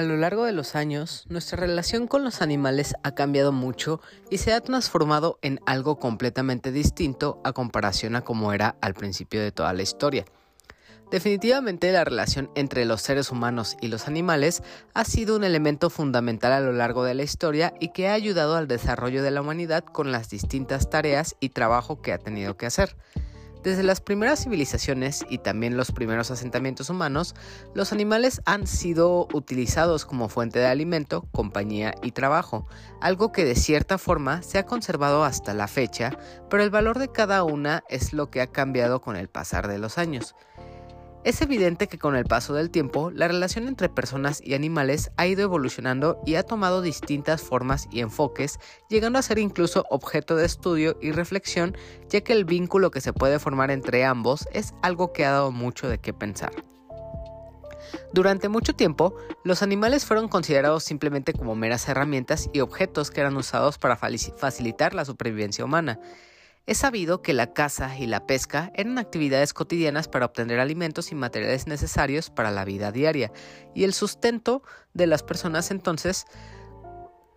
A lo largo de los años, nuestra relación con los animales ha cambiado mucho y se ha transformado en algo completamente distinto a comparación a como era al principio de toda la historia. Definitivamente la relación entre los seres humanos y los animales ha sido un elemento fundamental a lo largo de la historia y que ha ayudado al desarrollo de la humanidad con las distintas tareas y trabajo que ha tenido que hacer. Desde las primeras civilizaciones y también los primeros asentamientos humanos, los animales han sido utilizados como fuente de alimento, compañía y trabajo, algo que de cierta forma se ha conservado hasta la fecha, pero el valor de cada una es lo que ha cambiado con el pasar de los años. Es evidente que con el paso del tiempo, la relación entre personas y animales ha ido evolucionando y ha tomado distintas formas y enfoques, llegando a ser incluso objeto de estudio y reflexión, ya que el vínculo que se puede formar entre ambos es algo que ha dado mucho de qué pensar. Durante mucho tiempo, los animales fueron considerados simplemente como meras herramientas y objetos que eran usados para facilitar la supervivencia humana. Es sabido que la caza y la pesca eran actividades cotidianas para obtener alimentos y materiales necesarios para la vida diaria y el sustento de las personas entonces,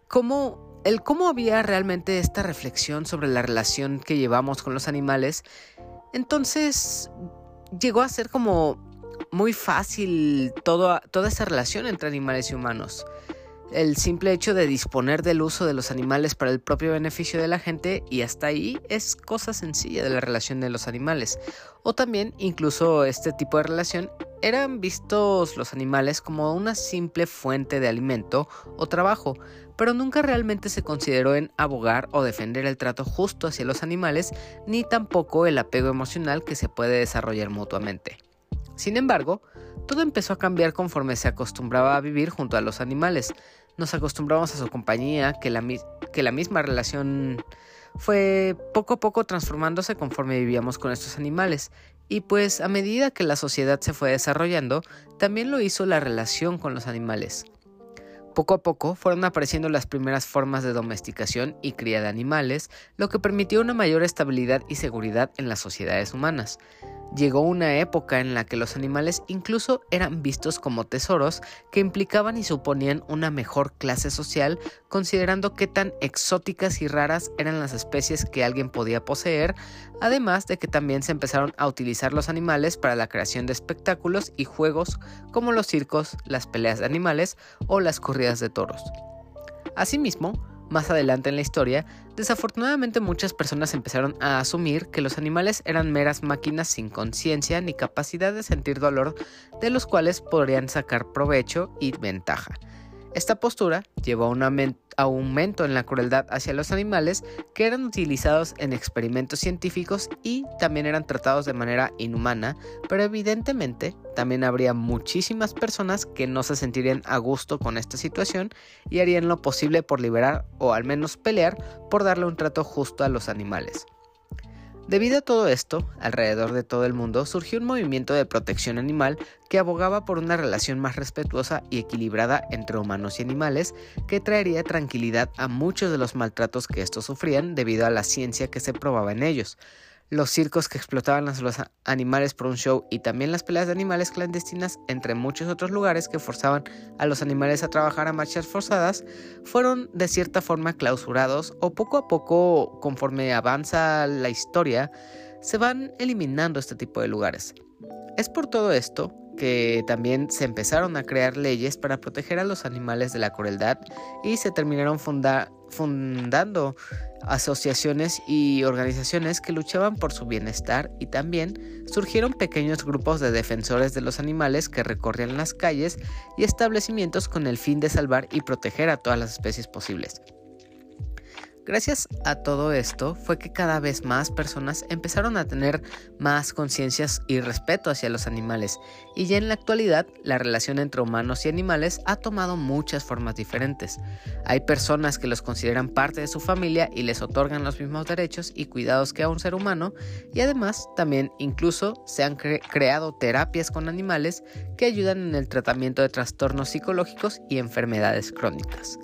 ¿cómo, el cómo había realmente esta reflexión sobre la relación que llevamos con los animales, entonces llegó a ser como muy fácil toda esa relación entre animales y humanos el simple hecho de disponer del uso de los animales para el propio beneficio de la gente y hasta ahí es cosa sencilla de la relación de los animales. O también incluso este tipo de relación eran vistos los animales como una simple fuente de alimento o trabajo, pero nunca realmente se consideró en abogar o defender el trato justo hacia los animales, ni tampoco el apego emocional que se puede desarrollar mutuamente. Sin embargo, todo empezó a cambiar conforme se acostumbraba a vivir junto a los animales, nos acostumbramos a su compañía, que la, misma relación fue poco a poco transformándose conforme vivíamos con estos animales. Y pues a medida que la sociedad se fue desarrollando, también lo hizo la relación con los animales. Poco a poco fueron apareciendo las primeras formas de domesticación y cría de animales, lo que permitió una mayor estabilidad y seguridad en las sociedades humanas. Llegó una época en la que los animales incluso eran vistos como tesoros que implicaban y suponían una mejor clase social, considerando qué tan exóticas y raras eran las especies que alguien podía poseer, además de que también se empezaron a utilizar los animales para la creación de espectáculos y juegos como los circos, las peleas de animales o las corridas de toros. Asimismo, más adelante en la historia, desafortunadamente muchas personas empezaron a asumir que los animales eran meras máquinas sin conciencia ni capacidad de sentir dolor de los cuales podrían sacar provecho y ventaja. Esta postura llevó a un aumento en la crueldad hacia los animales que eran utilizados en experimentos científicos y también eran tratados de manera inhumana, pero evidentemente también habría muchísimas personas que no se sentirían a gusto con esta situación y harían lo posible por liberar o al menos pelear por darle un trato justo a los animales. Debido a todo esto, alrededor de todo el mundo surgió un movimiento de protección animal que abogaba por una relación más respetuosa y equilibrada entre humanos y animales que traería tranquilidad a muchos de los maltratos que estos sufrían debido a la ciencia que se probaba en ellos los circos que explotaban a los animales por un show y también las peleas de animales clandestinas, entre muchos otros lugares que forzaban a los animales a trabajar a marchas forzadas, fueron de cierta forma clausurados o poco a poco, conforme avanza la historia, se van eliminando este tipo de lugares. Es por todo esto que también se empezaron a crear leyes para proteger a los animales de la crueldad y se terminaron fundando asociaciones y organizaciones que luchaban por su bienestar y también surgieron pequeños grupos de defensores de los animales que recorrían las calles y establecimientos con el fin de salvar y proteger a todas las especies posibles. Gracias a todo esto fue que cada vez más personas empezaron a tener más conciencias y respeto hacia los animales y ya en la actualidad la relación entre humanos y animales ha tomado muchas formas diferentes. Hay personas que los consideran parte de su familia y les otorgan los mismos derechos y cuidados que a un ser humano y además también incluso se han creado terapias con animales que ayudan en el tratamiento de trastornos psicológicos y enfermedades crónicas.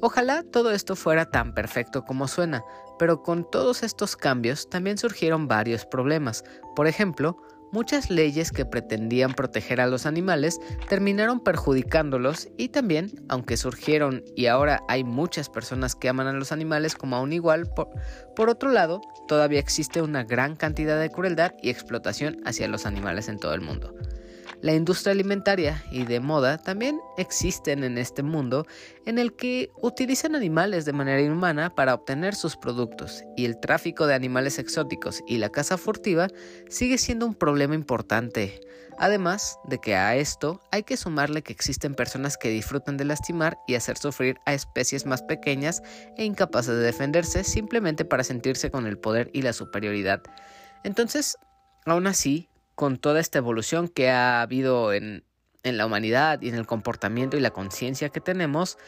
Ojalá todo esto fuera tan perfecto como suena, pero con todos estos cambios también surgieron varios problemas. Por ejemplo, muchas leyes que pretendían proteger a los animales terminaron perjudicándolos y también, aunque surgieron y ahora hay muchas personas que aman a los animales como a un igual, por, por, otro lado, todavía existe una gran cantidad de crueldad y explotación hacia los animales en todo el mundo. La industria alimentaria y de moda también existen en este mundo en el que utilizan animales de manera inhumana para obtener sus productos y el tráfico de animales exóticos y la caza furtiva sigue siendo un problema importante. Además de que a esto hay que sumarle que existen personas que disfrutan de lastimar y hacer sufrir a especies más pequeñas e incapaces de defenderse simplemente para sentirse con el poder y la superioridad. Entonces, aún así, con toda esta evolución que ha habido en, la humanidad y en el comportamiento y la conciencia que tenemos,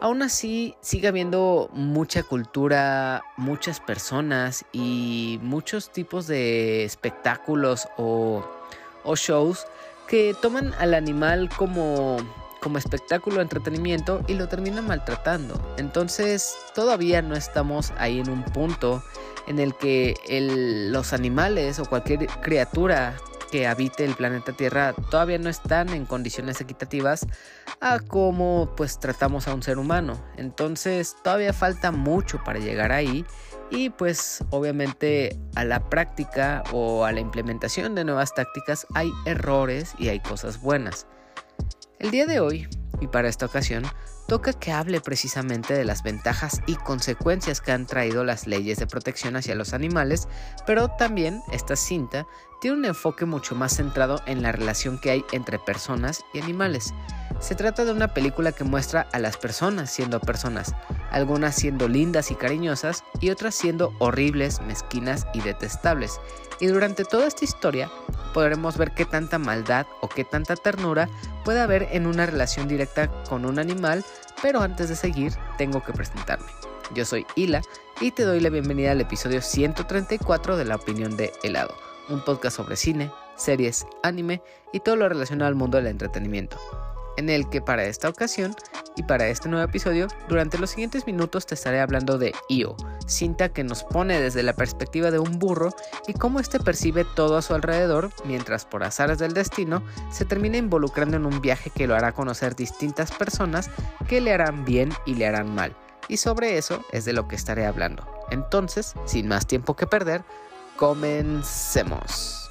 aún así sigue habiendo mucha cultura, muchas personas y muchos tipos de espectáculos o, o shows que toman al animal como, como espectáculo, entretenimiento y lo terminan maltratando. Entonces todavía no estamos ahí en un punto en el que los animales o cualquier criatura que habite el planeta Tierra todavía no están en condiciones equitativas a cómo pues tratamos a un ser humano. Entonces todavía falta mucho para llegar ahí y pues obviamente a la práctica o a la implementación de nuevas tácticas hay errores y hay cosas buenas. El día de hoy, y para esta ocasión, toca que hable precisamente de las ventajas y consecuencias que han traído las leyes de protección hacia los animales, pero también esta cinta tiene un enfoque mucho más centrado en la relación que hay entre personas y animales. Se trata de una película que muestra a las personas siendo personas, algunas siendo lindas y cariñosas y otras siendo horribles, mezquinas y detestables. Y durante toda esta historia podremos ver qué tanta maldad o qué tanta ternura puede haber en una relación directa con un animal, pero antes de seguir tengo que presentarme. Yo soy Hila y te doy la bienvenida al episodio 134 de La Opinión de Helado, un podcast sobre cine, series, anime y todo lo relacionado al mundo del entretenimiento en el que para esta ocasión y para este nuevo episodio, durante los siguientes minutos te estaré hablando de Io, cinta que nos pone desde la perspectiva de un burro y cómo éste percibe todo a su alrededor, mientras por azares del destino se termina involucrando en un viaje que lo hará conocer distintas personas que le harán bien y le harán mal. Y sobre eso es de lo que estaré hablando. Entonces, sin más tiempo que perder, comencemos.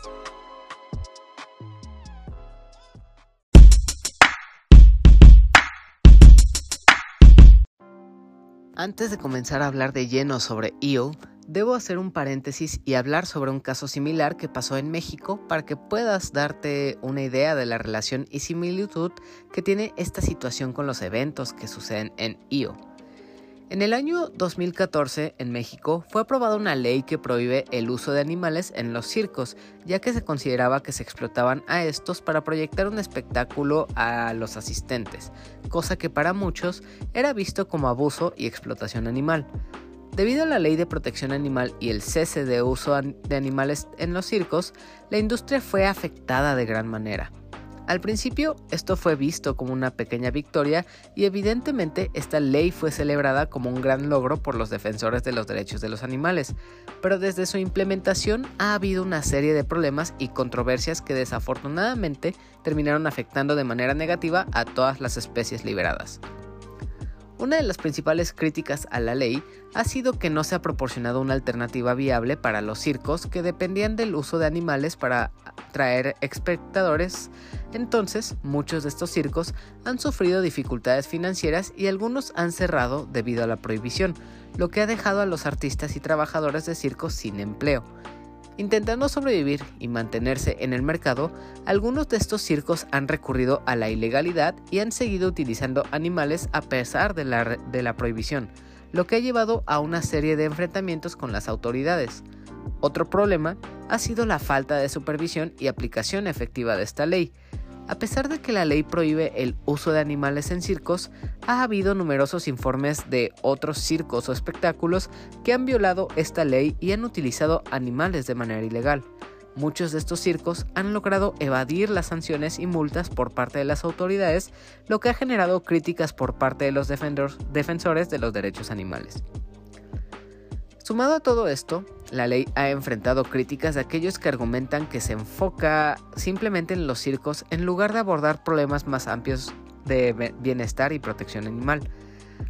Antes de comenzar a hablar de lleno sobre EO, debo hacer un paréntesis y hablar sobre un caso similar que pasó en México para que puedas darte una idea de la relación y similitud que tiene esta situación con los eventos que suceden en EO. En el año 2014, en México, fue aprobada una ley que prohíbe el uso de animales en los circos, ya que se consideraba que se explotaban a estos para proyectar un espectáculo a los asistentes, cosa que para muchos era visto como abuso y explotación animal. Debido a la ley de protección animal y el cese de uso de animales en los circos, la industria fue afectada de gran manera. Al principio esto fue visto como una pequeña victoria y evidentemente esta ley fue celebrada como un gran logro por los defensores de los derechos de los animales, pero desde su implementación ha habido una serie de problemas y controversias que desafortunadamente terminaron afectando de manera negativa a todas las especies liberadas. Una de las principales críticas a la ley ha sido que no se ha proporcionado una alternativa viable para los circos que dependían del uso de animales para atraer espectadores. Entonces, muchos de estos circos han sufrido dificultades financieras y algunos han cerrado debido a la prohibición, lo que ha dejado a los artistas y trabajadores de circos sin empleo. Intentando sobrevivir y mantenerse en el mercado, algunos de estos circos han recurrido a la ilegalidad y han seguido utilizando animales a pesar de la, prohibición, lo que ha llevado a una serie de enfrentamientos con las autoridades. Otro problema ha sido la falta de supervisión y aplicación efectiva de esta ley, a pesar de que la ley prohíbe el uso de animales en circos, ha habido numerosos informes de otros circos o espectáculos que han violado esta ley y han utilizado animales de manera ilegal. Muchos de estos circos han logrado evadir las sanciones y multas por parte de las autoridades, lo que ha generado críticas por parte de los defensores de los derechos animales. Sumado a todo esto, la ley ha enfrentado críticas de aquellos que argumentan que se enfoca simplemente en los circos en lugar de abordar problemas más amplios de bienestar y protección animal.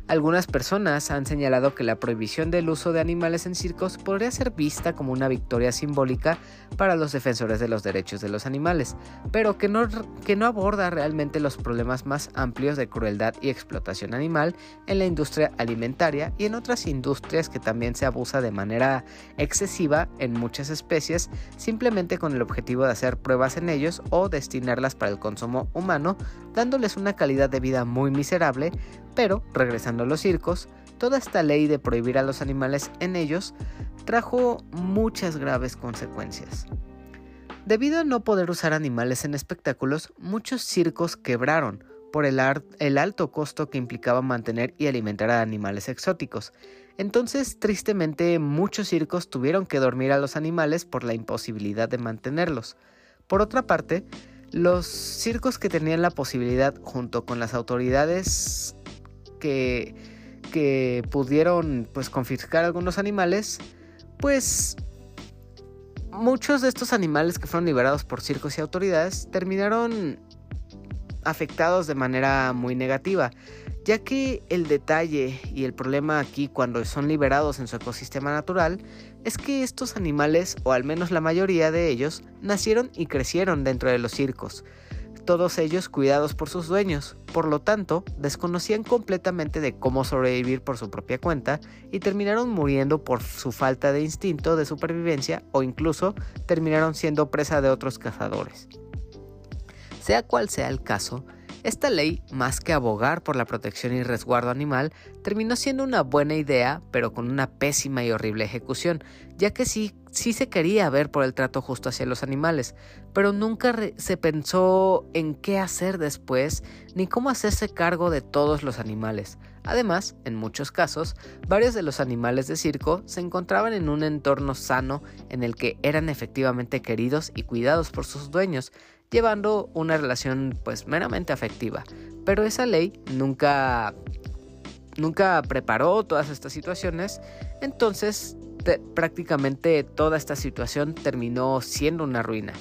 Algunas personas han señalado que la prohibición del uso de animales en circos podría ser vista como una victoria simbólica para los defensores de los derechos de los animales, pero que no, que no aborda realmente los problemas más amplios de crueldad y explotación animal en la industria alimentaria y en otras industrias que también se abusa de manera excesiva en muchas especies simplemente con el objetivo de hacer pruebas en ellos o destinarlas para el consumo humano, dándoles una calidad de vida muy miserable, pero, regresando a los circos, toda esta ley de prohibir a los animales en ellos trajo muchas graves consecuencias. Debido a no poder usar animales en espectáculos, muchos circos quebraron por el, alto costo que implicaba mantener y alimentar a animales exóticos. Entonces, tristemente, muchos circos tuvieron que dormir a los animales por la imposibilidad de mantenerlos. Por otra parte, los circos que tenían la posibilidad, junto con las autoridades que, pudieron pues confiscar algunos animales, pues muchos de estos animales que fueron liberados por circos y autoridades terminaron afectados de manera muy negativa, ya que el detalle y el problema aquí cuando son liberados en su ecosistema natural es que estos animales, o al menos la mayoría de ellos, nacieron y crecieron dentro de los circos todos ellos cuidados por sus dueños, por lo tanto, desconocían completamente de cómo sobrevivir por su propia cuenta y terminaron muriendo por su falta de instinto de supervivencia o incluso terminaron siendo presa de otros cazadores. Sea cual sea el caso, esta ley, más que abogar por la protección y resguardo animal, terminó siendo una buena idea, pero con una pésima y horrible ejecución, ya que sí, sí se quería ver por el trato justo hacia los animales, pero nunca se pensó en qué hacer después, ni cómo hacerse cargo de todos los animales. Además, en muchos casos, varios de los animales de circo se encontraban en un entorno sano en el que eran efectivamente queridos y cuidados por sus dueños, llevando una relación pues meramente afectiva. Pero esa ley nunca, nunca preparó todas estas situaciones, entonces prácticamente toda esta situación terminó siendo una ruina.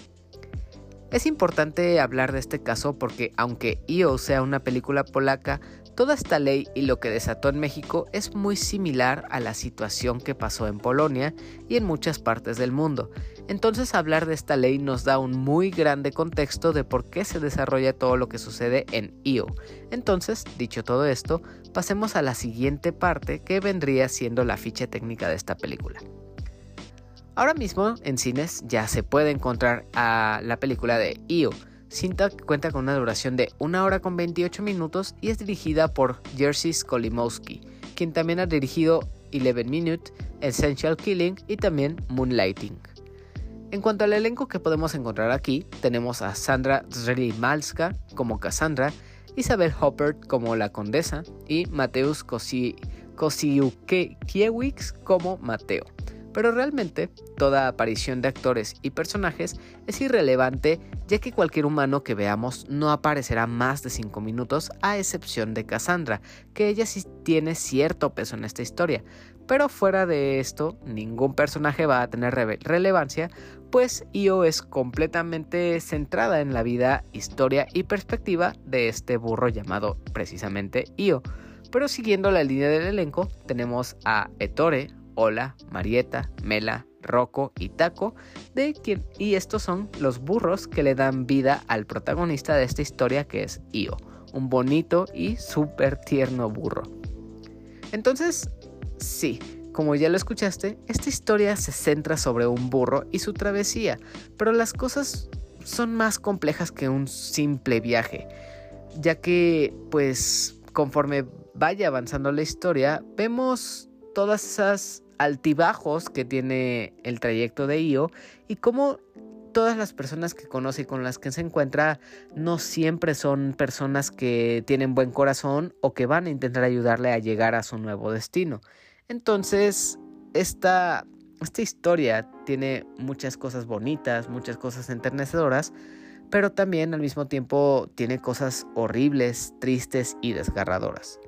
Es importante hablar de este caso porque aunque IO sea una película polaca, Toda esta ley y lo que desató en México es muy similar a la situación que pasó en Polonia y en muchas partes del mundo. Entonces hablar de esta ley nos da un muy grande contexto de por qué se desarrolla todo lo que sucede en IO. Entonces, dicho todo esto, pasemos a la siguiente parte que vendría siendo la ficha técnica de esta película. Ahora mismo en cines ya se puede encontrar a la película de IO Cinta cuenta con una duración de 1 hora con 28 minutos y es dirigida por Jerzy Skolimowski, quien también ha dirigido 11 Minute, Essential Killing y también Moonlighting. En cuanto al elenco que podemos encontrar aquí, tenemos a Sandra Malska como Cassandra, Isabel Hoppert como la condesa y Mateusz Kosiukiewicz como Mateo. Pero realmente toda aparición de actores y personajes es irrelevante ya que cualquier humano que veamos no aparecerá más de 5 minutos a excepción de Cassandra, que ella sí tiene cierto peso en esta historia, pero fuera de esto ningún personaje va a tener relevancia, pues Io es completamente centrada en la vida, historia y perspectiva de este burro llamado precisamente Io. Pero siguiendo la línea del elenco, tenemos a Ettore, Hola, Marieta, Mela, Rocco y Taco, de quien, y estos son los burros que le dan vida al protagonista de esta historia que es Io, un bonito y súper tierno burro. Entonces, sí, como ya lo escuchaste, esta historia se centra sobre un burro y su travesía, pero las cosas son más complejas que un simple viaje, ya que, pues, conforme vaya avanzando la historia, vemos todas esas altibajos que tiene el trayecto de Io y cómo todas las personas que conoce y con las que se encuentra no siempre son personas que tienen buen corazón o que van a intentar ayudarle a llegar a su nuevo destino. Entonces, esta, esta historia tiene muchas cosas bonitas, muchas cosas enternecedoras, pero también al mismo tiempo tiene cosas horribles, tristes y desgarradoras.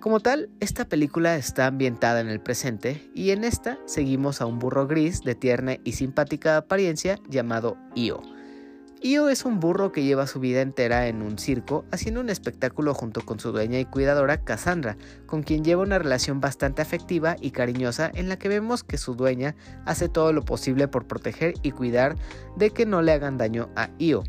Como tal, esta película está ambientada en el presente y en esta seguimos a un burro gris de tierna y simpática apariencia llamado Io. Io es un burro que lleva su vida entera en un circo haciendo un espectáculo junto con su dueña y cuidadora Cassandra, con quien lleva una relación bastante afectiva y cariñosa en la que vemos que su dueña hace todo lo posible por proteger y cuidar de que no le hagan daño a Io.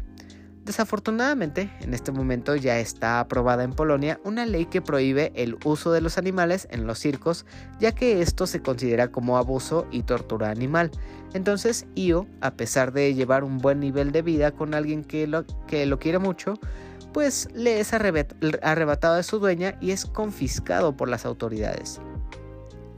Desafortunadamente, en este momento ya está aprobada en Polonia una ley que prohíbe el uso de los animales en los circos, ya que esto se considera como abuso y tortura animal. Entonces, Io, a pesar de llevar un buen nivel de vida con alguien que lo, que lo quiere mucho, pues le es arrebatado de su dueña y es confiscado por las autoridades.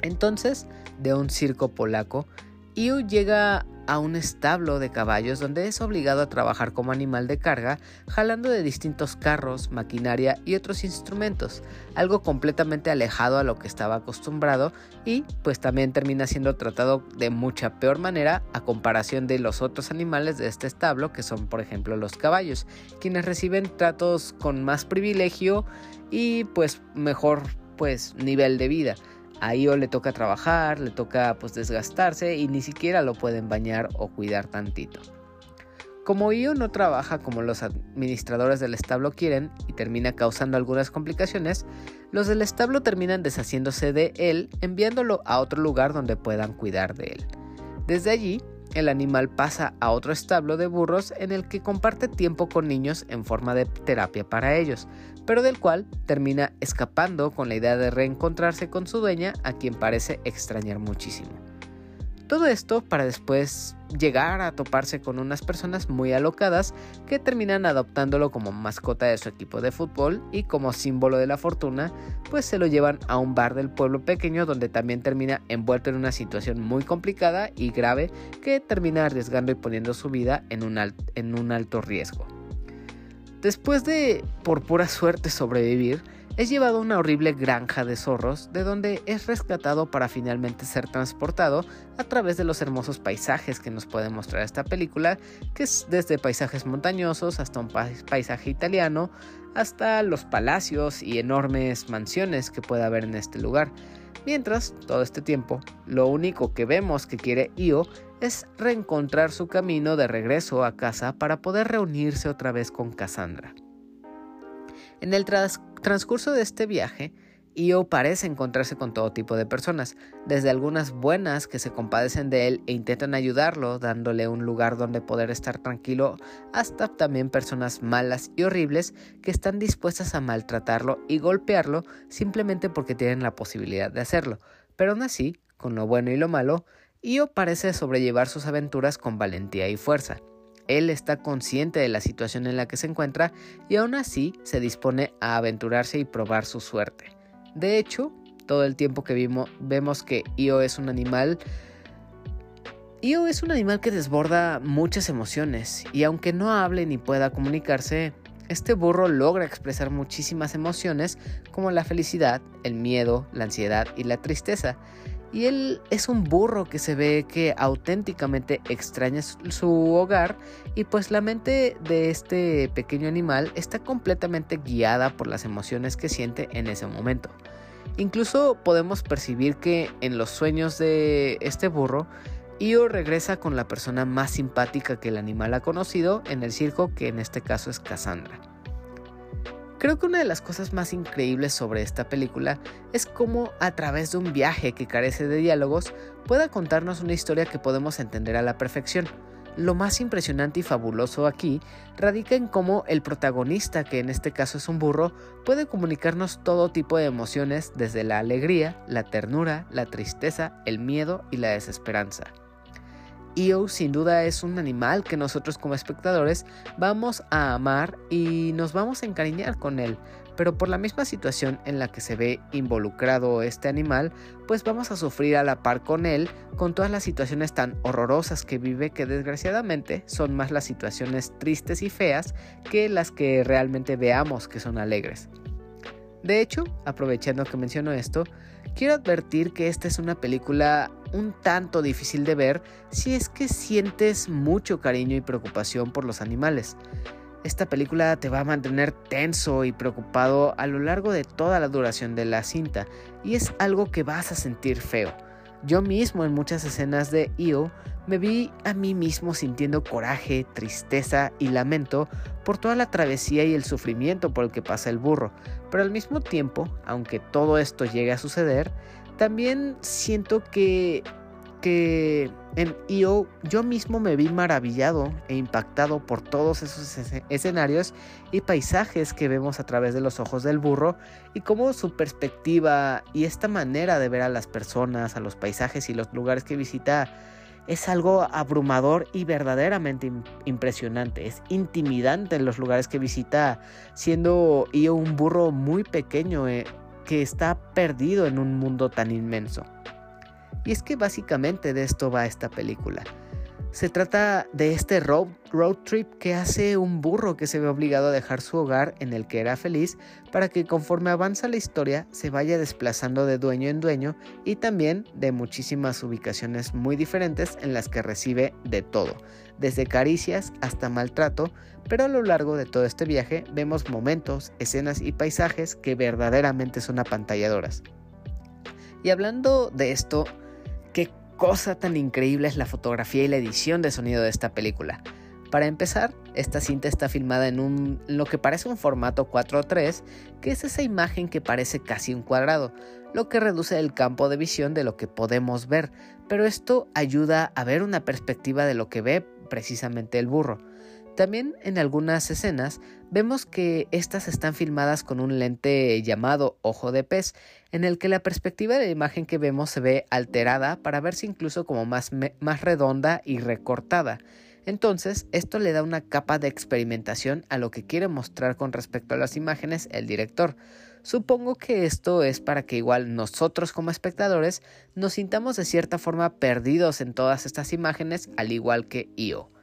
Entonces, de un circo polaco, Io llega a un establo de caballos donde es obligado a trabajar como animal de carga, jalando de distintos carros, maquinaria y otros instrumentos, algo completamente alejado a lo que estaba acostumbrado y pues también termina siendo tratado de mucha peor manera a comparación de los otros animales de este establo que son por ejemplo los caballos, quienes reciben tratos con más privilegio y pues mejor pues nivel de vida. A Io le toca trabajar, le toca pues desgastarse y ni siquiera lo pueden bañar o cuidar tantito. Como Io no trabaja como los administradores del establo quieren y termina causando algunas complicaciones, los del establo terminan deshaciéndose de él enviándolo a otro lugar donde puedan cuidar de él. Desde allí, el animal pasa a otro establo de burros en el que comparte tiempo con niños en forma de terapia para ellos, pero del cual termina escapando con la idea de reencontrarse con su dueña a quien parece extrañar muchísimo. Todo esto para después llegar a toparse con unas personas muy alocadas que terminan adoptándolo como mascota de su equipo de fútbol y como símbolo de la fortuna, pues se lo llevan a un bar del pueblo pequeño donde también termina envuelto en una situación muy complicada y grave que termina arriesgando y poniendo su vida en un, alto riesgo. Después de, por pura suerte, sobrevivir, es llevado a una horrible granja de zorros, de donde es rescatado para finalmente ser transportado a través de los hermosos paisajes que nos puede mostrar esta película, que es desde paisajes montañosos hasta un paisaje italiano, hasta los palacios y enormes mansiones que puede haber en este lugar. Mientras, todo este tiempo, lo único que vemos que quiere Io es reencontrar su camino de regreso a casa para poder reunirse otra vez con Cassandra. En el transcurso de este viaje, Io parece encontrarse con todo tipo de personas, desde algunas buenas que se compadecen de él e intentan ayudarlo dándole un lugar donde poder estar tranquilo, hasta también personas malas y horribles que están dispuestas a maltratarlo y golpearlo simplemente porque tienen la posibilidad de hacerlo. Pero aún así, con lo bueno y lo malo, Io parece sobrellevar sus aventuras con valentía y fuerza. Él está consciente de la situación en la que se encuentra y aún así se dispone a aventurarse y probar su suerte. De hecho, todo el tiempo que vimos, vemos que Io es un animal Io es un animal que desborda muchas emociones y aunque no hable ni pueda comunicarse, este burro logra expresar muchísimas emociones como la felicidad, el miedo, la ansiedad y la tristeza. Y él es un burro que se ve que auténticamente extraña su hogar y pues la mente de este pequeño animal está completamente guiada por las emociones que siente en ese momento. Incluso podemos percibir que en los sueños de este burro, Io regresa con la persona más simpática que el animal ha conocido en el circo, que en este caso es Cassandra. Creo que una de las cosas más increíbles sobre esta película es cómo a través de un viaje que carece de diálogos pueda contarnos una historia que podemos entender a la perfección. Lo más impresionante y fabuloso aquí radica en cómo el protagonista, que en este caso es un burro, puede comunicarnos todo tipo de emociones desde la alegría, la ternura, la tristeza, el miedo y la desesperanza. Io sin duda es un animal que nosotros como espectadores vamos a amar y nos vamos a encariñar con él, pero por la misma situación en la que se ve involucrado este animal, pues vamos a sufrir a la par con él con todas las situaciones tan horrorosas que vive que desgraciadamente son más las situaciones tristes y feas que las que realmente veamos que son alegres. De hecho, aprovechando que menciono esto, quiero advertir que esta es una película un tanto difícil de ver si es que sientes mucho cariño y preocupación por los animales. Esta película te va a mantener tenso y preocupado a lo largo de toda la duración de la cinta y es algo que vas a sentir feo. Yo mismo en muchas escenas de EO me vi a mí mismo sintiendo coraje, tristeza y lamento por toda la travesía y el sufrimiento por el que pasa el burro, pero al mismo tiempo, aunque todo esto llegue a suceder, también siento que que en IO yo mismo me vi maravillado e impactado por todos esos escenarios y paisajes que vemos a través de los ojos del burro y cómo su perspectiva y esta manera de ver a las personas, a los paisajes y los lugares que visita es algo abrumador y verdaderamente impresionante. Es intimidante en los lugares que visita, siendo IO un burro muy pequeño eh, que está perdido en un mundo tan inmenso. Y es que básicamente de esto va esta película. Se trata de este road, trip que hace un burro que se ve obligado a dejar su hogar en el que era feliz para que conforme avanza la historia se vaya desplazando de dueño en dueño y también de muchísimas ubicaciones muy diferentes en las que recibe de todo, desde caricias hasta maltrato, pero a lo largo de todo este viaje vemos momentos, escenas y paisajes que verdaderamente son apantalladoras. Y hablando de esto, cosa tan increíble es la fotografía y la edición de sonido de esta película. Para empezar, esta cinta está filmada en un, lo que parece un formato 4.3, que es esa imagen que parece casi un cuadrado, lo que reduce el campo de visión de lo que podemos ver, pero esto ayuda a ver una perspectiva de lo que ve precisamente el burro. También en algunas escenas vemos que estas están filmadas con un lente llamado ojo de pez, en el que la perspectiva de la imagen que vemos se ve alterada para verse incluso como más, más redonda y recortada. Entonces, esto le da una capa de experimentación a lo que quiere mostrar con respecto a las imágenes el director. Supongo que esto es para que igual nosotros como espectadores nos sintamos de cierta forma perdidos en todas estas imágenes, al igual que Io.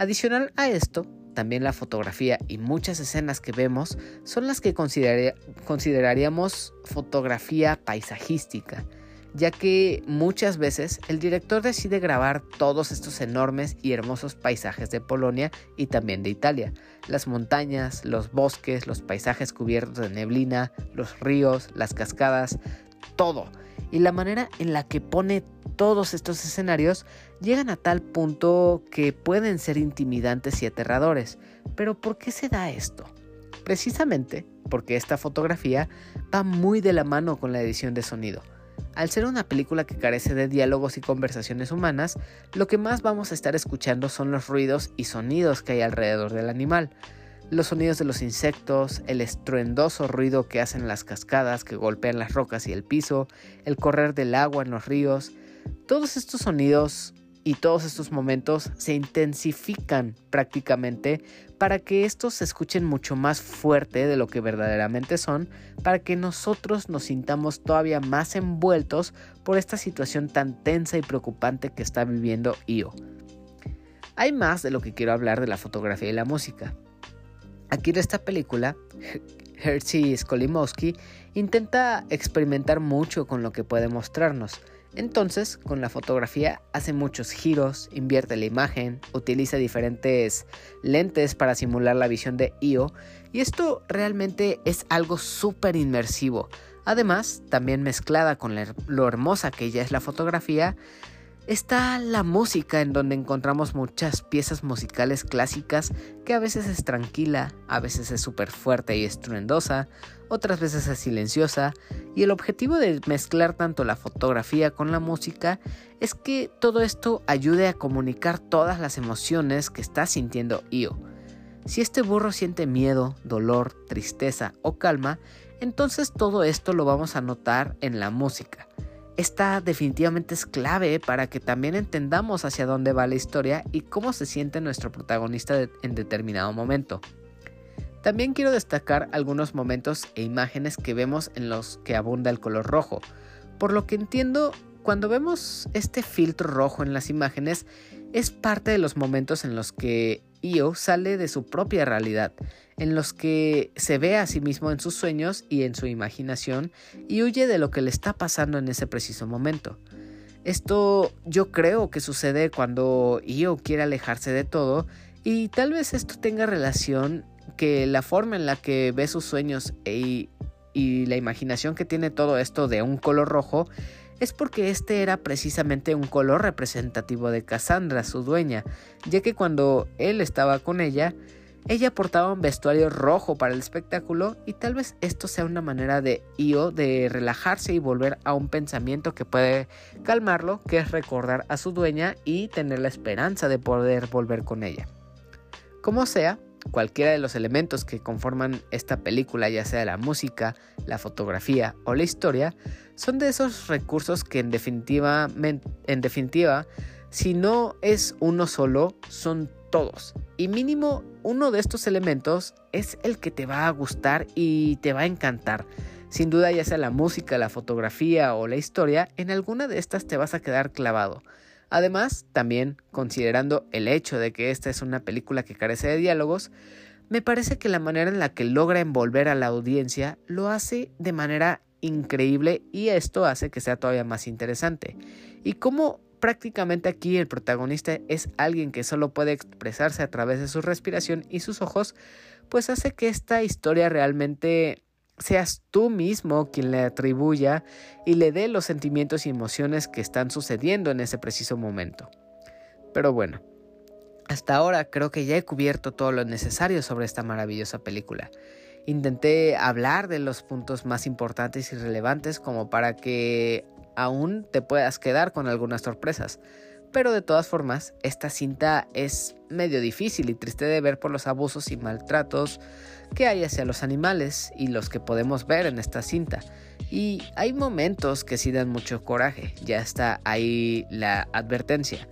Adicional a esto, también la fotografía y muchas escenas que vemos son las que consideraríamos fotografía paisajística, ya que muchas veces el director decide grabar todos estos enormes y hermosos paisajes de Polonia y también de Italia, las montañas, los bosques, los paisajes cubiertos de neblina, los ríos, las cascadas, todo. Y la manera en la que pone todos estos escenarios llegan a tal punto que pueden ser intimidantes y aterradores. Pero ¿por qué se da esto? Precisamente porque esta fotografía va muy de la mano con la edición de sonido. Al ser una película que carece de diálogos y conversaciones humanas, lo que más vamos a estar escuchando son los ruidos y sonidos que hay alrededor del animal los sonidos de los insectos, el estruendoso ruido que hacen las cascadas que golpean las rocas y el piso, el correr del agua en los ríos, todos estos sonidos y todos estos momentos se intensifican prácticamente para que estos se escuchen mucho más fuerte de lo que verdaderamente son, para que nosotros nos sintamos todavía más envueltos por esta situación tan tensa y preocupante que está viviendo Io. Hay más de lo que quiero hablar de la fotografía y la música. Aquí en esta película, Hershey Skolimowski intenta experimentar mucho con lo que puede mostrarnos. Entonces, con la fotografía hace muchos giros, invierte la imagen, utiliza diferentes lentes para simular la visión de Io y esto realmente es algo súper inmersivo. Además, también mezclada con lo hermosa que ya es la fotografía, está la música en donde encontramos muchas piezas musicales clásicas que a veces es tranquila, a veces es súper fuerte y estruendosa, otras veces es silenciosa, y el objetivo de mezclar tanto la fotografía con la música es que todo esto ayude a comunicar todas las emociones que está sintiendo Io. Si este burro siente miedo, dolor, tristeza o calma, entonces todo esto lo vamos a notar en la música. Esta definitivamente es clave para que también entendamos hacia dónde va la historia y cómo se siente nuestro protagonista en determinado momento. También quiero destacar algunos momentos e imágenes que vemos en los que abunda el color rojo. Por lo que entiendo, cuando vemos este filtro rojo en las imágenes, es parte de los momentos en los que Io sale de su propia realidad, en los que se ve a sí mismo en sus sueños y en su imaginación y huye de lo que le está pasando en ese preciso momento. Esto yo creo que sucede cuando Io quiere alejarse de todo Y tal vez esto tenga relación que la forma en la que ve sus sueños e, y la imaginación que tiene todo esto de un color rojo es porque este era precisamente un color representativo de Cassandra, su dueña, ya que cuando él estaba con ella, ella portaba un vestuario rojo para el espectáculo y tal vez esto sea una manera de Io de relajarse y volver a un pensamiento que puede calmarlo, que es recordar a su dueña y tener la esperanza de poder volver con ella. Como sea, cualquiera de los elementos que conforman esta película, ya sea la música, la fotografía o la historia, son de esos recursos que en definitiva, en definitiva si no es uno solo, son todos. Y mínimo uno de estos elementos es el que te va a gustar y te va a encantar. Sin duda ya sea la música, la fotografía o la historia, en alguna de estas te vas a quedar clavado. Además, también considerando el hecho de que esta es una película que carece de diálogos, me parece que la manera en la que logra envolver a la audiencia lo hace de manera increíble y esto hace que sea todavía más interesante. Y como prácticamente aquí el protagonista es alguien que solo puede expresarse a través de su respiración y sus ojos, pues hace que esta historia realmente seas tú mismo quien le atribuya y le dé los sentimientos y emociones que están sucediendo en ese preciso momento. Pero bueno, hasta ahora creo que ya he cubierto todo lo necesario sobre esta maravillosa película. Intenté hablar de los puntos más importantes y relevantes como para que aún te puedas quedar con algunas sorpresas. Pero de todas formas, esta cinta es medio difícil y triste de ver por los abusos y maltratos que hay hacia los animales y los que podemos ver en esta cinta. Y hay momentos que sí dan mucho coraje, ya está ahí la advertencia.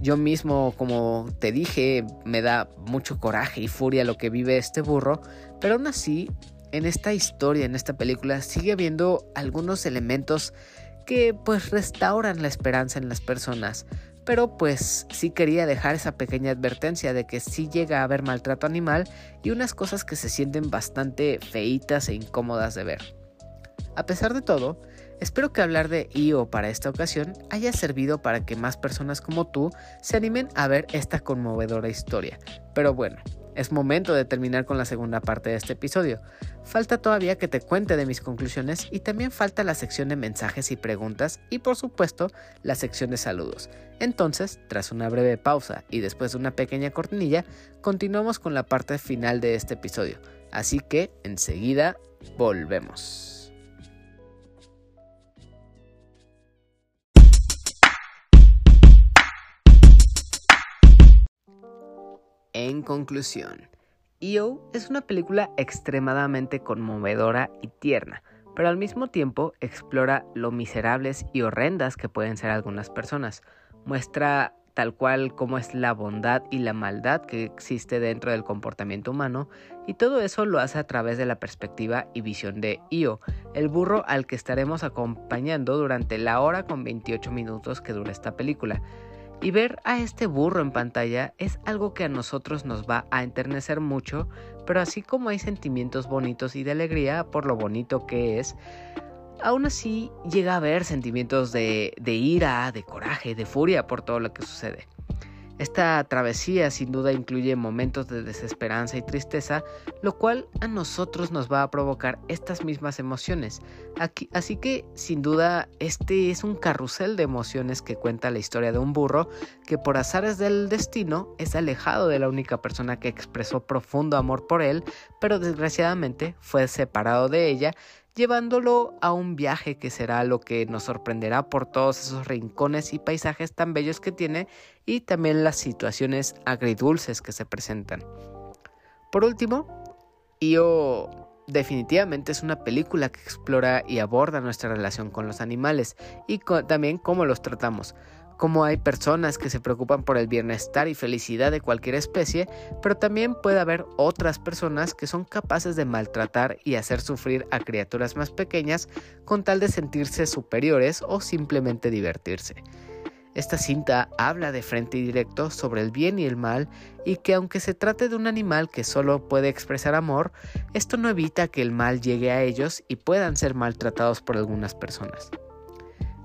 Yo mismo, como te dije, me da mucho coraje y furia lo que vive este burro, pero aún así, en esta historia, en esta película, sigue habiendo algunos elementos que pues restauran la esperanza en las personas. Pero pues sí quería dejar esa pequeña advertencia de que sí llega a haber maltrato animal y unas cosas que se sienten bastante feitas e incómodas de ver. A pesar de todo, espero que hablar de IO para esta ocasión haya servido para que más personas como tú se animen a ver esta conmovedora historia. Pero bueno, es momento de terminar con la segunda parte de este episodio. Falta todavía que te cuente de mis conclusiones y también falta la sección de mensajes y preguntas y por supuesto la sección de saludos. Entonces, tras una breve pausa y después de una pequeña cortinilla, continuamos con la parte final de este episodio. Así que enseguida volvemos. En conclusión, EO es una película extremadamente conmovedora y tierna, pero al mismo tiempo explora lo miserables y horrendas que pueden ser algunas personas. Muestra tal cual como es la bondad y la maldad que existe dentro del comportamiento humano, y todo eso lo hace a través de la perspectiva y visión de Io, el burro al que estaremos acompañando durante la hora con 28 minutos que dura esta película. Y ver a este burro en pantalla es algo que a nosotros nos va a enternecer mucho, pero así como hay sentimientos bonitos y de alegría por lo bonito que es, aún así llega a haber sentimientos de, de ira, de coraje, de furia por todo lo que sucede. Esta travesía sin duda incluye momentos de desesperanza y tristeza, lo cual a nosotros nos va a provocar estas mismas emociones. así que sin duda este es un carrusel de emociones que cuenta la historia de un burro que por azares del destino es alejado de la única persona que expresó profundo amor por él, pero desgraciadamente fue separado de ella llevándolo a un viaje que será lo que nos sorprenderá por todos esos rincones y paisajes tan bellos que tiene y también las situaciones agridulces que se presentan. Por último, Io definitivamente es una película que explora y aborda nuestra relación con los animales y también cómo los tratamos como hay personas que se preocupan por el bienestar y felicidad de cualquier especie, pero también puede haber otras personas que son capaces de maltratar y hacer sufrir a criaturas más pequeñas con tal de sentirse superiores o simplemente divertirse. Esta cinta habla de frente y directo sobre el bien y el mal y que aunque se trate de un animal que solo puede expresar amor, esto no evita que el mal llegue a ellos y puedan ser maltratados por algunas personas.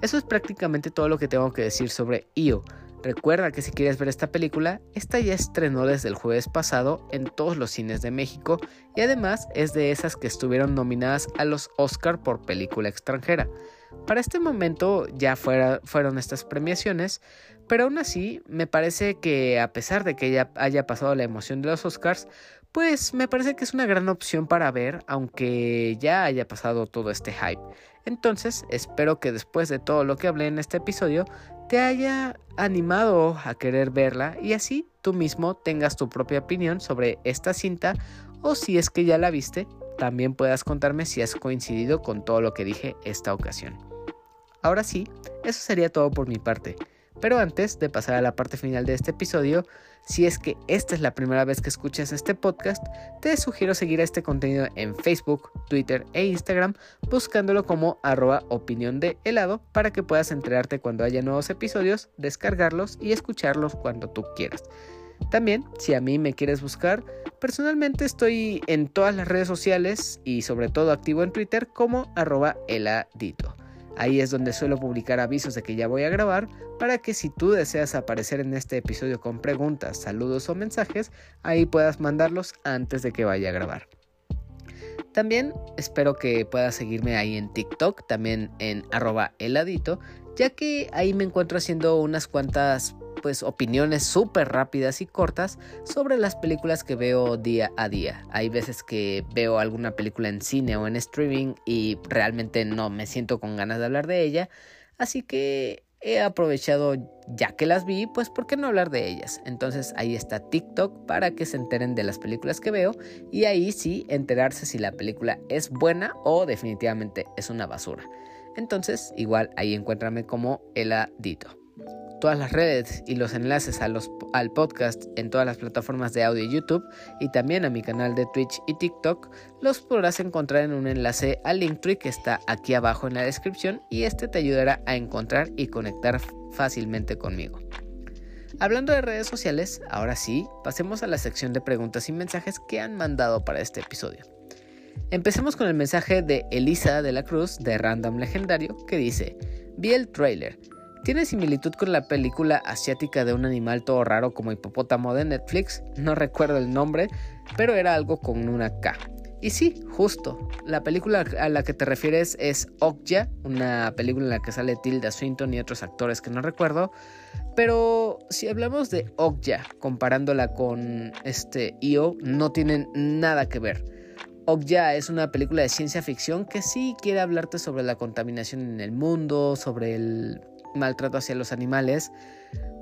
Eso es prácticamente todo lo que tengo que decir sobre IO. Recuerda que si quieres ver esta película, esta ya estrenó desde el jueves pasado en todos los cines de México y además es de esas que estuvieron nominadas a los Oscar por película extranjera. Para este momento ya fueron estas premiaciones, pero aún así me parece que a pesar de que ya haya pasado la emoción de los Oscars, pues me parece que es una gran opción para ver, aunque ya haya pasado todo este hype. Entonces, espero que después de todo lo que hablé en este episodio, te haya animado a querer verla y así tú mismo tengas tu propia opinión sobre esta cinta o si es que ya la viste, también puedas contarme si has coincidido con todo lo que dije esta ocasión. Ahora sí, eso sería todo por mi parte. Pero antes de pasar a la parte final de este episodio, si es que esta es la primera vez que escuchas este podcast, te sugiero seguir este contenido en Facebook, Twitter e Instagram buscándolo como arroba opinión de helado para que puedas enterarte cuando haya nuevos episodios, descargarlos y escucharlos cuando tú quieras. También, si a mí me quieres buscar, personalmente estoy en todas las redes sociales y sobre todo activo en Twitter como arroba heladito. Ahí es donde suelo publicar avisos de que ya voy a grabar para que si tú deseas aparecer en este episodio con preguntas, saludos o mensajes, ahí puedas mandarlos antes de que vaya a grabar. También espero que puedas seguirme ahí en TikTok, también en arroba heladito, ya que ahí me encuentro haciendo unas cuantas pues opiniones súper rápidas y cortas sobre las películas que veo día a día. Hay veces que veo alguna película en cine o en streaming y realmente no me siento con ganas de hablar de ella, así que he aprovechado ya que las vi, pues ¿por qué no hablar de ellas? Entonces ahí está TikTok para que se enteren de las películas que veo y ahí sí enterarse si la película es buena o definitivamente es una basura. Entonces igual ahí encuéntrame como Eladito todas las redes y los enlaces a los, al podcast en todas las plataformas de audio y YouTube y también a mi canal de Twitch y TikTok los podrás encontrar en un enlace al Linktree que está aquí abajo en la descripción y este te ayudará a encontrar y conectar fácilmente conmigo. Hablando de redes sociales, ahora sí, pasemos a la sección de preguntas y mensajes que han mandado para este episodio. Empecemos con el mensaje de Elisa de la Cruz de Random Legendario que dice, vi el trailer, tiene similitud con la película asiática de un animal todo raro como hipopótamo de Netflix, no recuerdo el nombre, pero era algo con una K. Y sí, justo, la película a la que te refieres es Okja, una película en la que sale Tilda Swinton y otros actores que no recuerdo, pero si hablamos de Okja comparándola con este Io, no tienen nada que ver. Okja es una película de ciencia ficción que sí quiere hablarte sobre la contaminación en el mundo, sobre el maltrato hacia los animales,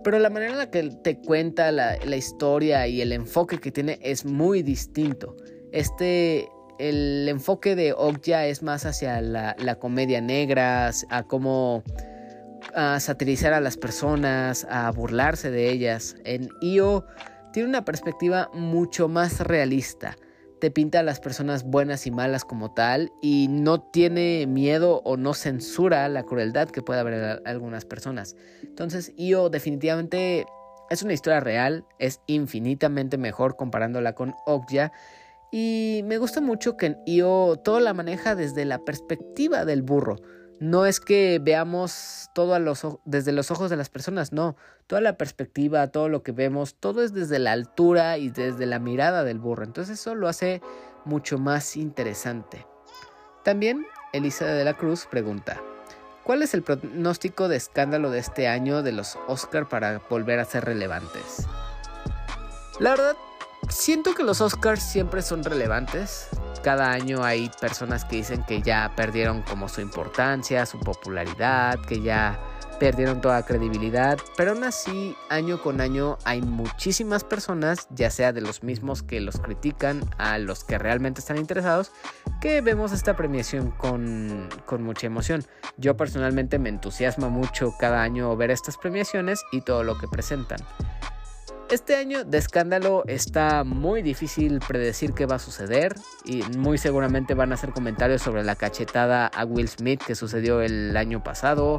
pero la manera en la que te cuenta la, historia y el enfoque que tiene es muy distinto. Este, el enfoque de Okja es más hacia la, comedia negra, a cómo satirizar a las personas, a burlarse de ellas. En Io tiene una perspectiva mucho más realista te pinta a las personas buenas y malas como tal y no tiene miedo o no censura la crueldad que puede haber en algunas personas. Entonces, Io definitivamente es una historia real, es infinitamente mejor comparándola con Okja y me gusta mucho que en Io todo la maneja desde la perspectiva del burro. No es que veamos todo desde los ojos de las personas, no. Toda la perspectiva, todo lo que vemos, todo es desde la altura y desde la mirada del burro. Entonces eso lo hace mucho más interesante. También Elisa de la Cruz pregunta, ¿cuál es el pronóstico de escándalo de este año de los Oscar para volver a ser relevantes? La verdad, siento que los Oscars siempre son relevantes cada año hay personas que dicen que ya perdieron como su importancia, su popularidad, que ya perdieron toda credibilidad, pero aún así año con año hay muchísimas personas, ya sea de los mismos que los critican a los que realmente están interesados, que vemos esta premiación con, con mucha emoción. Yo personalmente me entusiasma mucho cada año ver estas premiaciones y todo lo que presentan. Este año de escándalo está muy difícil predecir qué va a suceder y muy seguramente van a hacer comentarios sobre la cachetada a Will Smith que sucedió el año pasado.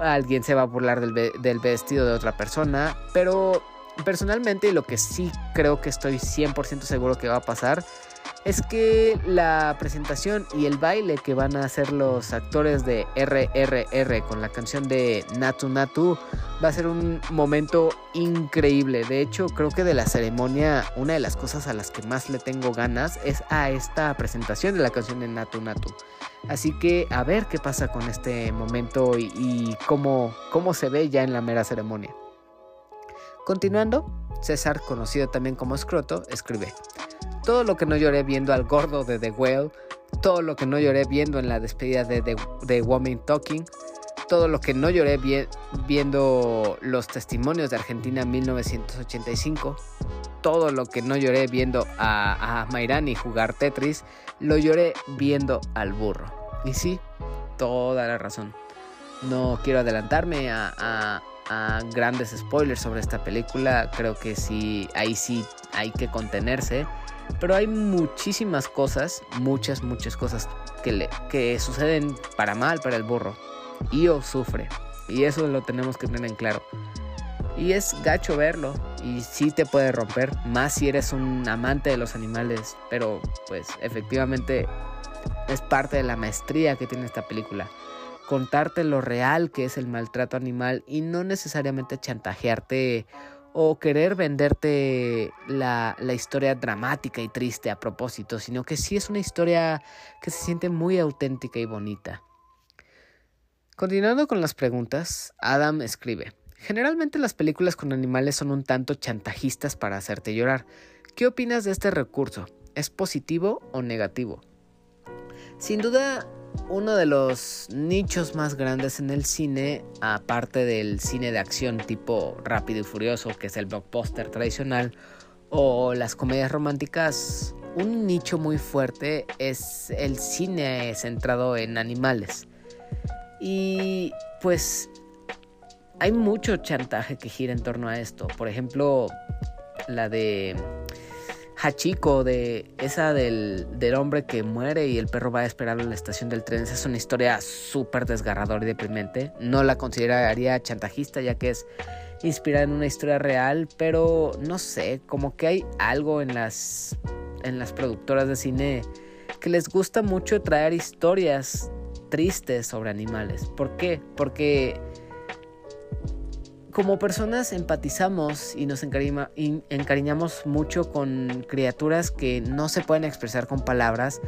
Alguien se va a burlar del, vestido de otra persona, pero personalmente lo que sí creo que estoy 100% seguro que va a pasar es que la presentación y el baile que van a hacer los actores de RRR con la canción de Natu Natu va a ser un momento increíble. De hecho, creo que de la ceremonia, una de las cosas a las que más le tengo ganas es a esta presentación de la canción de Natu Natu. Así que a ver qué pasa con este momento y, cómo, cómo se ve ya en la mera ceremonia. Continuando, César, conocido también como Scroto, escribe todo lo que no lloré viendo al gordo de The Whale, todo lo que no lloré viendo en la despedida de The, Woman Talking, todo lo que no lloré viendo los testimonios de Argentina en 1985, todo lo que no lloré viendo a, a Mairani jugar Tetris, lo lloré viendo al burro. Y sí, toda la razón. No quiero adelantarme a, a grandes spoilers sobre esta película. Creo que sí, ahí sí hay que contenerse. Pero hay muchísimas cosas, muchas, muchas cosas que, le, que suceden para mal para el burro. Io sufre. Y eso lo tenemos que tener en claro. Y es gacho verlo. Y sí te puede romper. Más si eres un amante de los animales. Pero pues efectivamente es parte de la maestría que tiene esta película. Contarte lo real que es el maltrato animal y no necesariamente chantajearte o querer venderte la, historia dramática y triste a propósito, sino que sí es una historia que se siente muy auténtica y bonita. Continuando con las preguntas, Adam escribe, generalmente las películas con animales son un tanto chantajistas para hacerte llorar. ¿Qué opinas de este recurso? ¿Es positivo o negativo? Sin duda, uno de los nichos más grandes en el cine, aparte del cine de acción tipo Rápido y Furioso, que es el blockbuster tradicional, o las comedias románticas, un nicho muy fuerte es el cine centrado en animales. Y pues hay mucho chantaje que gira en torno a esto. Por ejemplo, la de Hachiko, de esa del, hombre que muere y el perro va a esperar en la estación del tren. Esa es una historia súper desgarradora y deprimente. No la consideraría chantajista ya que es inspirada en una historia real, pero no sé, como que hay algo en las, en las productoras de cine que les gusta mucho traer historias tristes sobre animales. ¿Por qué? Porque como personas empatizamos y nos encariñamos mucho con criaturas que no se pueden expresar con palabras,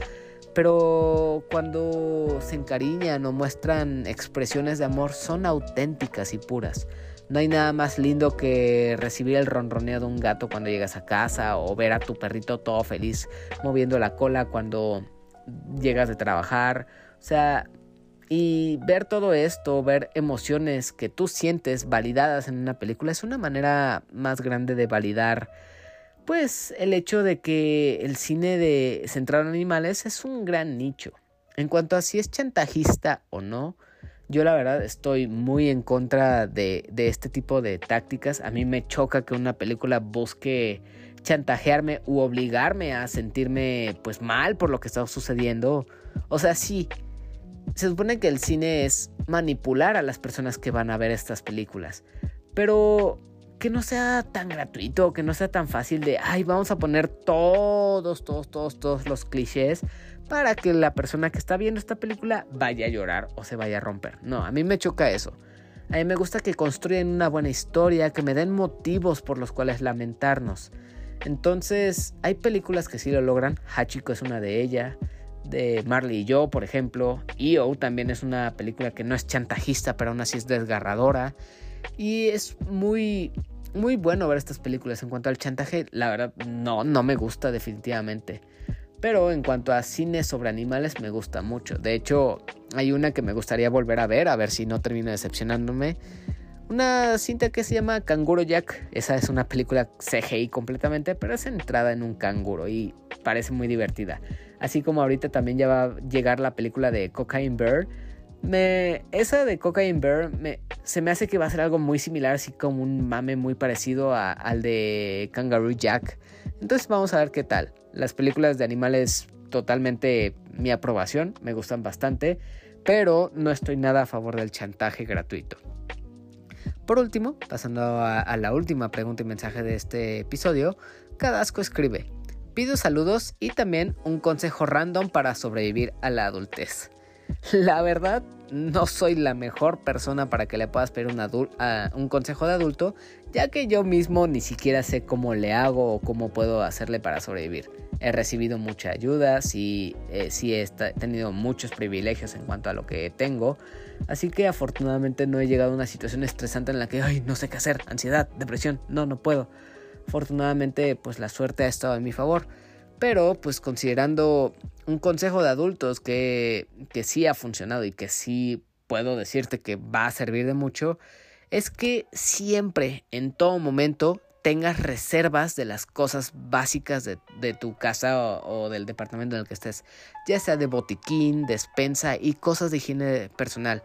pero cuando se encariñan o muestran expresiones de amor son auténticas y puras. No hay nada más lindo que recibir el ronroneo de un gato cuando llegas a casa o ver a tu perrito todo feliz moviendo la cola cuando llegas de trabajar. O sea, y ver todo esto, ver emociones que tú sientes validadas en una película es una manera más grande de validar pues el hecho de que el cine de centrado en animales es un gran nicho. En cuanto a si es chantajista o no, yo la verdad estoy muy en contra de, de este tipo de tácticas. A mí me choca que una película busque chantajearme u obligarme a sentirme pues mal por lo que está sucediendo. O sea, sí, se supone que el cine es manipular a las personas que van a ver estas películas. Pero que no sea tan gratuito, que no sea tan fácil de, ay, vamos a poner todos, todos, todos, todos los clichés para que la persona que está viendo esta película vaya a llorar o se vaya a romper. No, a mí me choca eso. A mí me gusta que construyan una buena historia, que me den motivos por los cuales lamentarnos. Entonces, hay películas que sí lo logran. Hachiko es una de ellas de Marley y yo, por ejemplo. EO también es una película que no es chantajista, pero aún así es desgarradora. Y es muy, muy bueno ver estas películas. En cuanto al chantaje, la verdad, no, no me gusta definitivamente. Pero en cuanto a cine sobre animales, me gusta mucho. De hecho, hay una que me gustaría volver a ver, a ver si no termino decepcionándome. Una cinta que se llama Canguro Jack. Esa es una película CGI completamente, pero es centrada en un canguro y parece muy divertida. Así como ahorita también ya va a llegar la película de Cocaine Bear. Me, esa de Cocaine Bear me, se me hace que va a ser algo muy similar, así como un mame muy parecido al de Kangaroo Jack. Entonces vamos a ver qué tal. Las películas de animales totalmente mi aprobación, me gustan bastante, pero no estoy nada a favor del chantaje gratuito. Por último, pasando a, a la última pregunta y mensaje de este episodio, Cadasco escribe, pido saludos y también un consejo random para sobrevivir a la adultez. La verdad, no soy la mejor persona para que le puedas pedir un, consejo de adulto, ya que yo mismo ni siquiera sé cómo le hago o cómo puedo hacerle para sobrevivir. He recibido mucha ayuda, sí, eh, he tenido muchos privilegios en cuanto a lo que tengo, así que afortunadamente no he llegado a una situación estresante en la que, ay, no sé qué hacer, ansiedad, depresión, no, no puedo. Afortunadamente, pues la suerte ha estado en mi favor. Pero pues considerando un consejo de adultos que, que sí ha funcionado y que sí puedo decirte que va a servir de mucho, es que siempre, en todo momento, tengas reservas de las cosas básicas de, tu casa o, del departamento en el que estés, ya sea de botiquín, despensa y cosas de higiene personal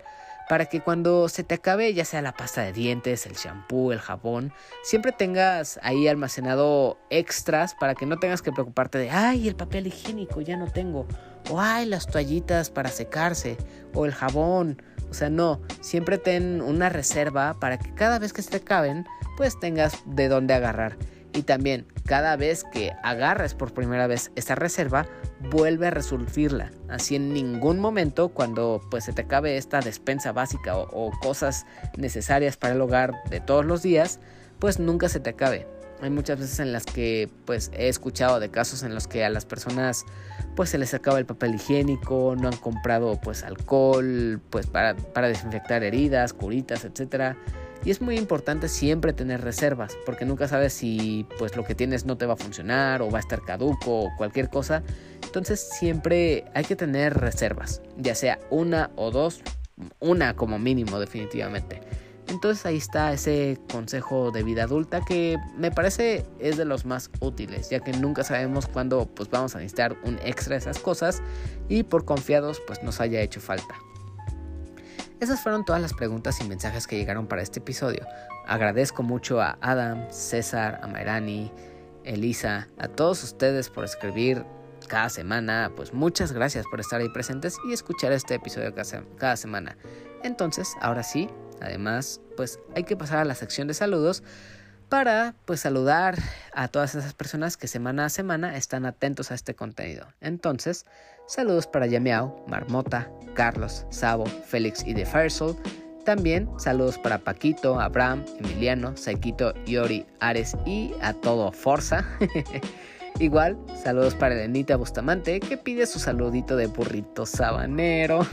para que cuando se te acabe ya sea la pasta de dientes, el shampoo, el jabón, siempre tengas ahí almacenado extras para que no tengas que preocuparte de, ay, el papel higiénico ya no tengo, o ay, las toallitas para secarse, o el jabón. O sea, no, siempre ten una reserva para que cada vez que se te acaben, pues tengas de dónde agarrar. Y también, cada vez que agarres por primera vez esta reserva, vuelve a resurgirla. Así en ningún momento, cuando pues se te acabe esta despensa básica o, cosas necesarias para el hogar de todos los días, pues nunca se te acabe. Hay muchas veces en las que pues he escuchado de casos en los que a las personas pues se les acaba el papel higiénico, no han comprado pues alcohol, pues para, para desinfectar heridas, curitas, etcétera y es muy importante siempre tener reservas, porque nunca sabes si pues lo que tienes no te va a funcionar o va a estar caduco o cualquier cosa. Entonces siempre hay que tener reservas, ya sea una o dos, una como mínimo definitivamente. Entonces ahí está ese consejo de vida adulta que me parece es de los más útiles, ya que nunca sabemos cuándo pues vamos a necesitar un extra de esas cosas y por confiados pues nos haya hecho falta. Esas fueron todas las preguntas y mensajes que llegaron para este episodio. Agradezco mucho a Adam, César, a Mayrani, Elisa, a todos ustedes por escribir cada semana. Pues muchas gracias por estar ahí presentes y escuchar este episodio cada, semana. Entonces, ahora sí, además, pues hay que pasar a la sección de saludos para pues saludar a todas esas personas que semana a semana están atentos a este contenido. Entonces, saludos para Yameao, Marmota, Carlos, Sabo, Félix y The Firesoul. También saludos para Paquito, Abraham, Emiliano, Saikito, Yori, Ares y a todo Forza. Igual, saludos para Elenita Bustamante que pide su saludito de burrito sabanero.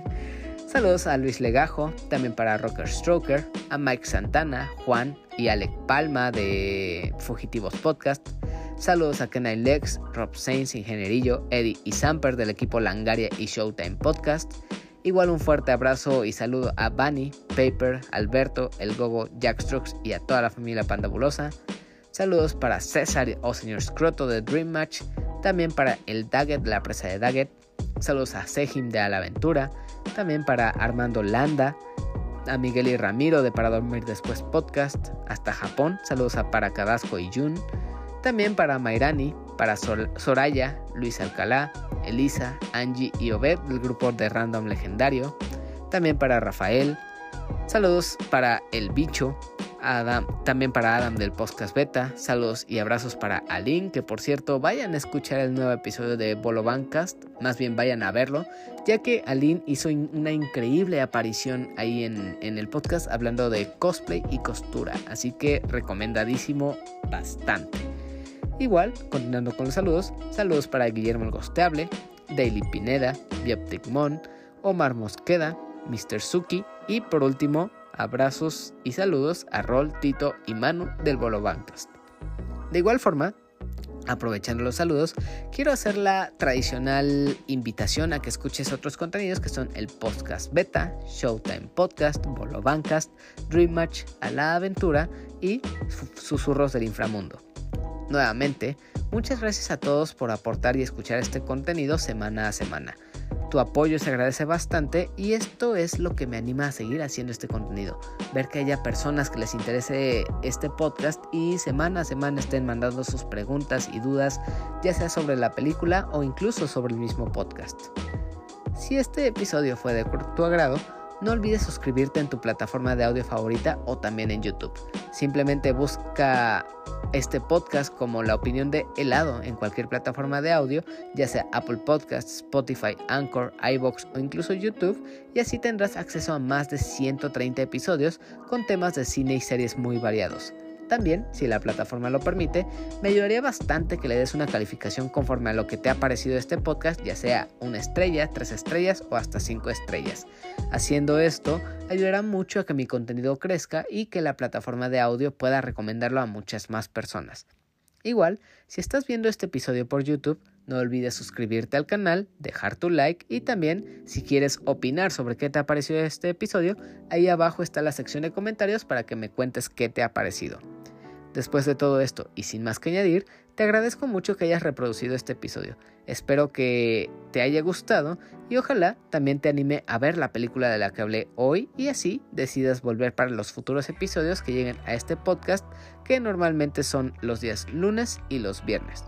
saludos a Luis Legajo, también para Rocker Stroker, a Mike Santana, Juan y Alec Palma de Fugitivos Podcast. Saludos a Kenai Lex, Rob Sainz, Ingenierillo, Eddie y Samper del equipo Langaria y Showtime Podcast. Igual un fuerte abrazo y saludo a Bunny, Paper, Alberto, El Gogo, Jack Strokes y a toda la familia pandabulosa. Saludos para César o señor Scroto de Dream Match. También para el Daggett la presa de Daggett. Saludos a Sejim de Alaventura. También para Armando Landa. A Miguel y Ramiro de Para Dormir Después Podcast. Hasta Japón. Saludos a Paracadasco y Jun. También para Mairani, para Soraya, Luis Alcalá, Elisa, Angie y Obed del grupo de Random Legendario. También para Rafael. Saludos para El Bicho. Adam, también para Adam del Podcast Beta. Saludos y abrazos para Aline, que por cierto vayan a escuchar el nuevo episodio de Bolo Bancast, más bien vayan a verlo, ya que Aline hizo una increíble aparición ahí en, en el podcast hablando de cosplay y costura, así que recomendadísimo bastante. Igual, continuando con los saludos, saludos para Guillermo el Gosteable, Daily Pineda, Bioptic Mon, Omar Mosqueda, Mr. Suki y por último, abrazos y saludos a Rol, Tito y Manu del Bolo Bancast. De igual forma, aprovechando los saludos, quiero hacer la tradicional invitación a que escuches otros contenidos que son el podcast beta, Showtime Podcast, Bolo Bancast, Dream Match, A la Aventura y Susurros del Inframundo. Nuevamente, muchas gracias a todos por aportar y escuchar este contenido semana a semana. Tu apoyo se agradece bastante y esto es lo que me anima a seguir haciendo este contenido. Ver que haya personas que les interese este podcast y semana a semana estén mandando sus preguntas y dudas, ya sea sobre la película o incluso sobre el mismo podcast. Si este episodio fue de tu agrado, no olvides suscribirte en tu plataforma de audio favorita o también en YouTube. Simplemente busca este podcast como la opinión de helado en cualquier plataforma de audio, ya sea Apple Podcasts, Spotify, Anchor, iBox o incluso YouTube, y así tendrás acceso a más de 130 episodios con temas de cine y series muy variados. También, si la plataforma lo permite, me ayudaría bastante que le des una calificación conforme a lo que te ha parecido este podcast, ya sea una estrella, tres estrellas o hasta cinco estrellas. Haciendo esto, ayudará mucho a que mi contenido crezca y que la plataforma de audio pueda recomendarlo a muchas más personas. Igual, si estás viendo este episodio por YouTube, no olvides suscribirte al canal, dejar tu like y también si quieres opinar sobre qué te ha parecido este episodio, ahí abajo está la sección de comentarios para que me cuentes qué te ha parecido. Después de todo esto y sin más que añadir, te agradezco mucho que hayas reproducido este episodio. Espero que te haya gustado y ojalá también te anime a ver la película de la que hablé hoy y así decidas volver para los futuros episodios que lleguen a este podcast que normalmente son los días lunes y los viernes.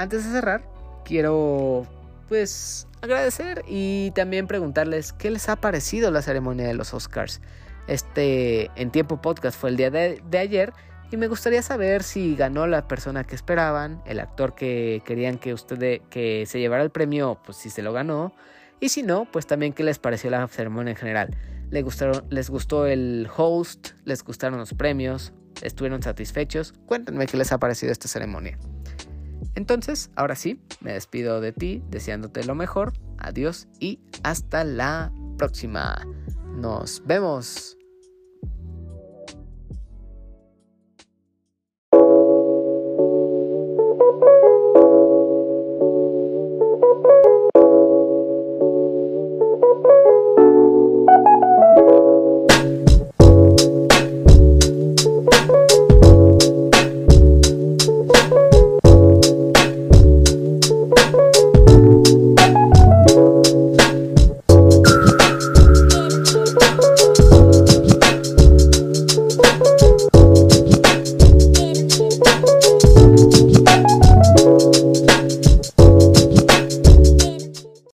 Antes de cerrar, quiero pues agradecer y también preguntarles qué les ha parecido la ceremonia de los Oscars. Este en tiempo podcast fue el día de, ayer y me gustaría saber si ganó la persona que esperaban, el actor que querían que usted que se llevara el premio, pues si se lo ganó. Y si no, pues también qué les pareció la ceremonia en general. ¿Les, gustaron, ¿Les gustó el host? ¿Les gustaron los premios? ¿Estuvieron satisfechos? Cuéntenme qué les ha parecido esta ceremonia. Entonces, ahora sí, me despido de ti deseándote lo mejor. Adiós y hasta la próxima. Nos vemos.